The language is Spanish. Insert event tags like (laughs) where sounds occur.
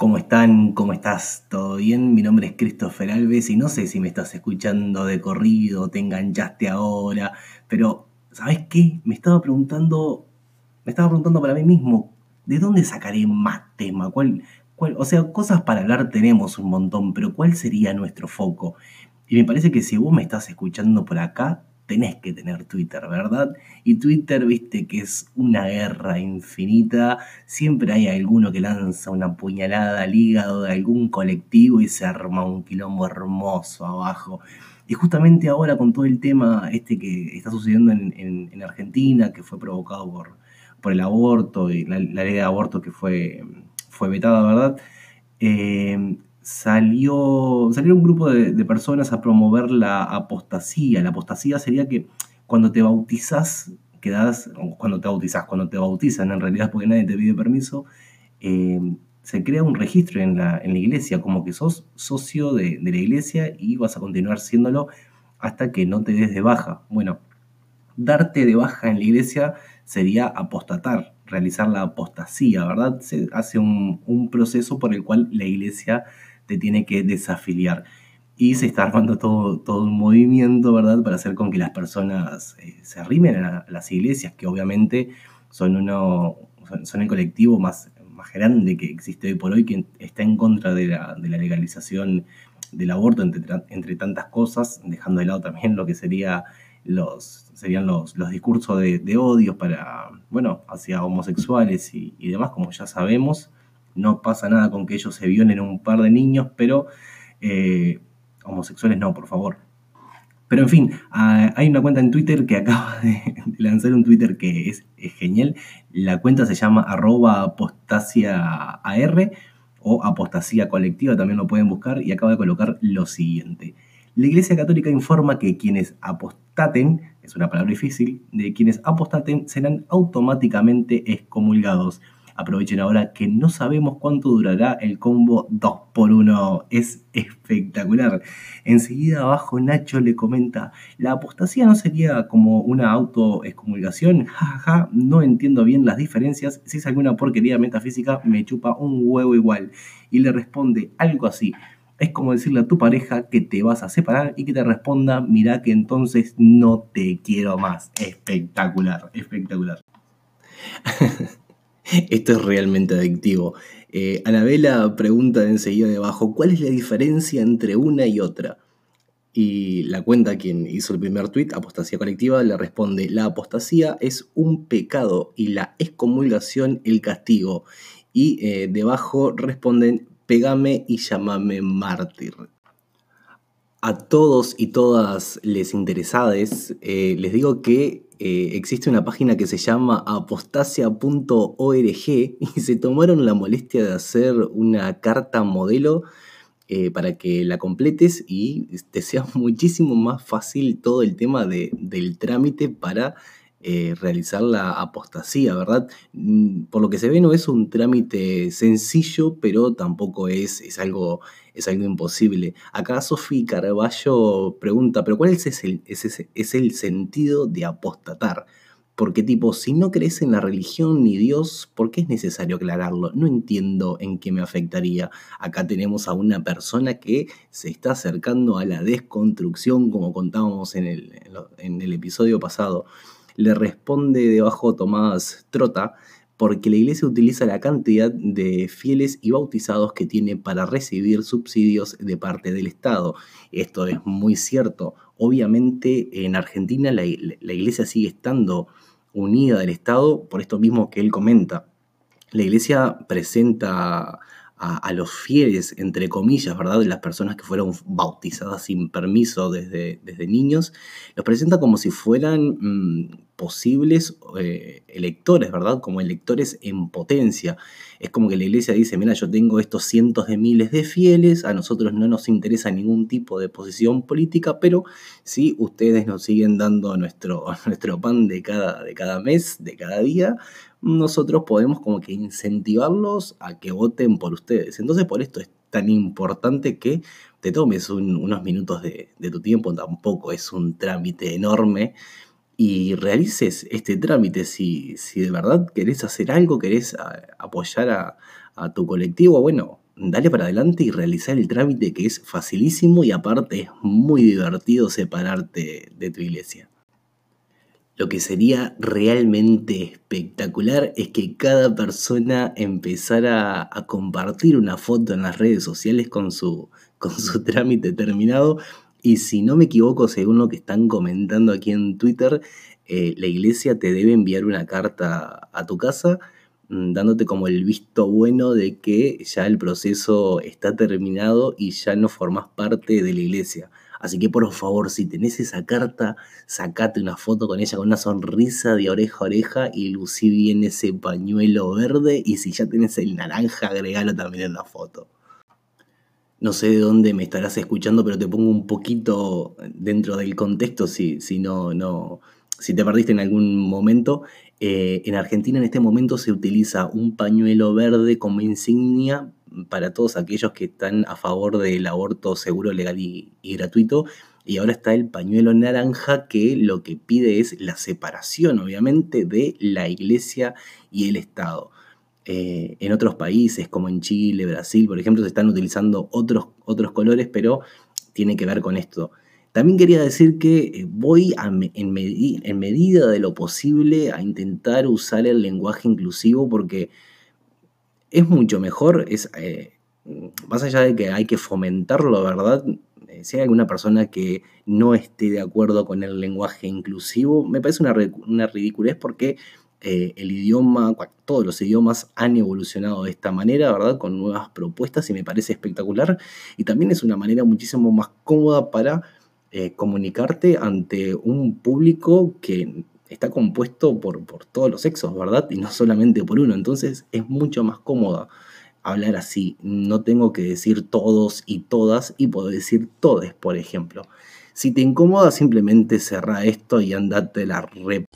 ¿Cómo están? ¿Cómo estás? ¿Todo bien? Mi nombre es Christopher Alves y no sé si me estás escuchando de corrido, te enganchaste ahora, pero ¿sabes qué? Me estaba preguntando, me estaba preguntando para mí mismo, ¿de dónde sacaré más tema? ¿Cuál, cuál, o sea, cosas para hablar tenemos un montón, pero ¿cuál sería nuestro foco? Y me parece que si vos me estás escuchando por acá, tenés que tener Twitter, ¿verdad? Y Twitter, viste que es una guerra infinita, siempre hay alguno que lanza una puñalada al hígado de algún colectivo y se arma un quilombo hermoso abajo. Y justamente ahora con todo el tema este que está sucediendo en, Argentina, que fue provocado por, por el aborto y la, ley de aborto que fue, fue vetada, ¿verdad? Eh, salió, un grupo de, personas a promover la apostasía. La apostasía sería que cuando te bautizas, quedas, cuando te bautizas, cuando te bautizan en realidad porque nadie te pide permiso, eh, se crea un registro en la, en la, iglesia, como que sos socio de, de, la iglesia y vas a continuar siéndolo hasta que no te des de baja. Bueno, darte de baja en la iglesia sería apostatar, realizar la apostasía, ¿verdad? Se hace un, un proceso por el cual la iglesia te tiene que desafiliar. Y se está armando todo, todo un movimiento, ¿verdad?, para hacer con que las personas eh, se arrimen a, las iglesias, que obviamente son, uno, son, el colectivo más, más grande que existe hoy por hoy, que está en contra de la, de la legalización del aborto, entre, entre, tantas cosas, dejando de lado también lo que sería los, serían los, los discursos de, de odios para, bueno, hacia homosexuales y, y demás, como ya sabemos no pasa nada con que ellos se violen un par de niños, pero eh, homosexuales no, por favor. Pero en fin, hay una cuenta en Twitter que (laughs) acaba de, lanzar un Twitter que es, genial. La cuenta se llama arroba apostasia o apostasía colectiva, también lo pueden buscar, y acaba de colocar lo siguiente. La Iglesia Católica informa que quienes apostaten, es una palabra difícil, de quienes apostaten serán automáticamente excomulgados Aprovechen ahora que no sabemos cuánto durará el combo 2x1. Es espectacular. Enseguida abajo Nacho le comenta, la apostasía no sería como una autoexcomulgación. (laughs) Jajaja, no entiendo bien las diferencias. Si es alguna porquería metafísica, me chupa un huevo igual. Y le responde algo así. Es como decirle a tu pareja que te vas a separar y que te responda, mira que entonces no te quiero más. Espectacular, espectacular. (laughs) (laughs) Esto es realmente adictivo. Eh, Anabela pregunta enseguida debajo, ¿cuál es la diferencia entre una y otra? Y la cuenta quien hizo el primer tweet, Apostasía Colectiva, le responde, la apostasía es un pecado y la excomulgación el castigo. Y eh, debajo responden, pégame y llámame mártir. A todos y todas les interesades, eh, les digo que eh, existe una página que se llama apostasia.org (laughs) y se tomaron la molestia de hacer una carta modelo eh, para que la completes y te sea (laughs) muchísimo más fácil todo el tema del trámite para eh, realizar la apostasía, ¿verdad? Mm, por lo que se ve no es un trámite sencillo, pero tampoco es, es, algo, es algo imposible. Acá Sofi Carballo pregunta, pero ¿cuál es el, es el sentido de apostatar? Porque tipo, si no crees en la religión ni Dios, ¿por qué es necesario aclararlo? No entiendo en qué me afectaría. Acá tenemos a una persona que se está acercando a la desconstrucción, como contábamos en el, en el episodio pasado le responde debajo Tomás Trota, porque la iglesia utiliza la cantidad de fieles y bautizados que tiene para recibir subsidios de parte del Estado. Esto es muy cierto. Obviamente en Argentina la, iglesia sigue estando unida del Estado por esto mismo que él comenta. La iglesia presenta a, los fieles, entre comillas, ¿verdad? Las personas que fueron bautizadas sin permiso desde, desde niños, los presenta como si fueran mm, posibles eh, electores, ¿verdad? Como electores en potencia. Es como que la iglesia dice, mira, yo tengo estos cientos de miles de fieles, a nosotros no nos interesa ningún tipo de posición política, pero si ustedes nos siguen dando nuestro, (laughs) nuestro pan de cada, de cada mes, de cada día, nosotros podemos como que incentivarlos a que voten por ustedes. Entonces por esto es tan importante que te tomes unos minutos de, tu tiempo, tampoco es un trámite enorme, y realices este trámite si, si de verdad querés hacer algo, querés apoyar a, a tu colectivo, bueno, dale para adelante y realizar el trámite que es facilísimo y aparte es muy divertido separarte de tu iglesia. Lo que sería realmente espectacular es que cada persona empezara a compartir una foto en las redes sociales con su, con su (laughs) trámite terminado. Y si no me equivoco, según lo que están comentando aquí en Twitter, eh, la iglesia te debe enviar una carta a tu casa mm, dándote como el visto bueno de que ya el proceso está terminado y ya no formas parte de la iglesia. Así que por favor, si tenés esa carta, sacate una foto con ella con una sonrisa de oreja a oreja y lucí bien ese pañuelo verde. Y si ya tenés el naranja, agregalo también en la foto. No sé de dónde me estarás escuchando, pero te pongo un poquito dentro del contexto si, si no, no, si te perdiste en algún momento. Eh, en Argentina en este momento se utiliza un pañuelo verde como insignia para todos aquellos que están a favor del aborto seguro, legal y, gratuito. Y ahora está el pañuelo naranja que lo que pide es la separación, obviamente, de la iglesia y el Estado. Eh, en otros países, como en Chile, Brasil, por ejemplo, se están utilizando otros, otros colores, pero tiene que ver con esto. También quería decir que eh, voy en, en, medida de lo posible a intentar usar el lenguaje inclusivo porque es mucho mejor, es, eh, más allá de que hay que fomentarlo, ¿verdad? Eh, si hay alguna persona que no esté de acuerdo con el lenguaje inclusivo, me parece una, una ridiculez porque eh, el idioma, todos los idiomas han evolucionado de esta manera, ¿verdad? Con nuevas propuestas y me parece espectacular. Y también es una manera muchísimo más cómoda para comunicarte ante un público que está compuesto por, por todos los sexos, ¿verdad? Y no solamente por uno. Entonces es mucho más cómodo hablar así. No tengo que decir todos y todas y puedo decir todes, por ejemplo. Si te incomoda, simplemente cerra esto y andate la rep.